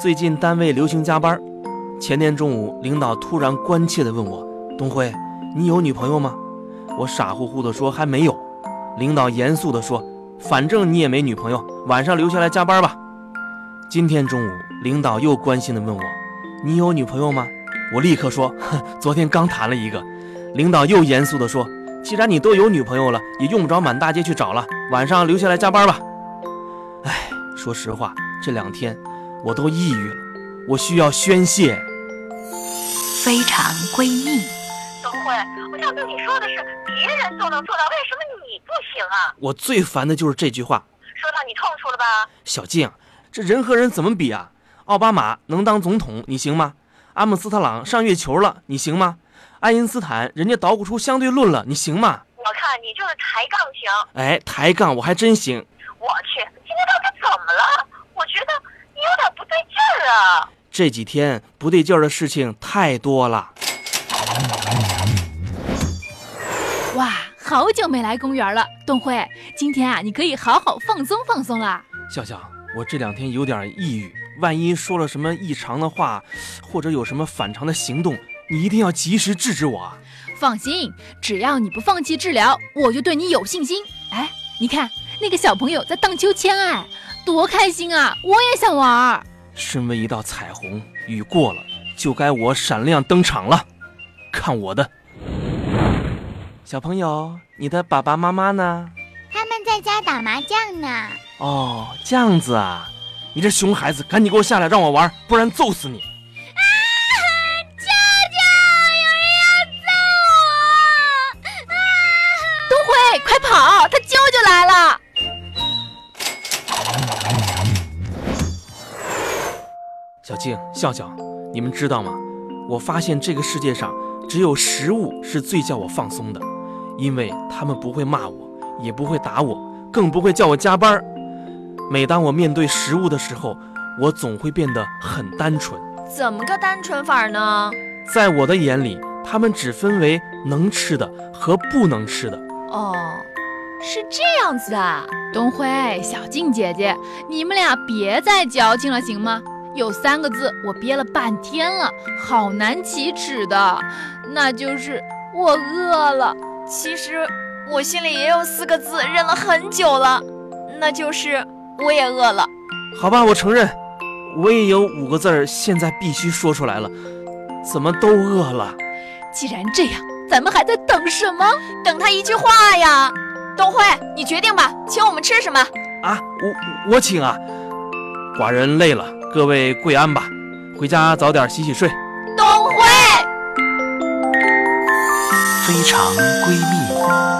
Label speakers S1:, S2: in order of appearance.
S1: 最近单位流行加班，前天中午领导突然关切地问我：“东辉，你有女朋友吗？”我傻乎乎地说：“还没有。”领导严肃地说：“反正你也没女朋友，晚上留下来加班吧。”今天中午，领导又关心地问我：“你有女朋友吗？”我立刻说：“哼，昨天刚谈了一个。”领导又严肃地说：“既然你都有女朋友了，也用不着满大街去找了，晚上留下来加班吧。”哎，说实话，这两天我都抑郁了，我需要宣泄。
S2: 非常闺蜜，
S3: 东辉，我想对你说的是，别人都能做到，为什么你不行啊？
S1: 我最烦的就是这句话。
S3: 说到你痛处了吧？
S1: 小静，这人和人怎么比啊？奥巴马能当总统，你行吗？阿姆斯特朗上月球了，你行吗？爱因斯坦人家捣鼓出相对论了，你行吗？
S3: 我看你就是抬杠型。
S1: 哎，抬杠我还真行。
S3: 我去，今天到底怎么了？我觉得。
S1: 这几天不对劲儿的事情太多了。
S4: 哇，好久没来公园了，东辉，今天啊，你可以好好放松放松啦。
S1: 笑笑，我这两天有点抑郁，万一说了什么异常的话，或者有什么反常的行动，你一定要及时制止我啊。
S4: 放心，只要你不放弃治疗，我就对你有信心。哎，你看那个小朋友在荡秋千，哎，多开心啊！我也想玩。
S1: 身为一道彩虹，雨过了就该我闪亮登场了。看我的，小朋友，你的爸爸妈妈呢？
S5: 他们在家打麻将呢。
S1: 哦，这样子啊！你这熊孩子，赶紧给我下来让我玩，不然揍死你！
S5: 啊！舅舅，有人要揍我！啊！
S4: 东辉，快跑！他舅舅来了。
S1: 小静、笑笑，你们知道吗？我发现这个世界上只有食物是最叫我放松的，因为他们不会骂我，也不会打我，更不会叫我加班。每当我面对食物的时候，我总会变得很单纯。
S6: 怎么个单纯法呢？
S1: 在我的眼里，他们只分为能吃的和不能吃的。
S6: 哦，是这样子啊。
S4: 东辉、小静姐姐，你们俩别再矫情了，行吗？有三个字我憋了半天了，好难启齿的，那就是我饿了。
S6: 其实我心里也有四个字，忍了很久了，那就是我也饿了。
S1: 好吧，我承认，我也有五个字儿，现在必须说出来了。怎么都饿了？
S4: 既然这样，咱们还在等什么？
S6: 等他一句话呀！东辉，你决定吧，请我们吃什么？
S1: 啊，我我请啊！寡人累了。各位跪安吧，回家早点洗洗睡。
S6: 东辉，
S2: 非常闺蜜。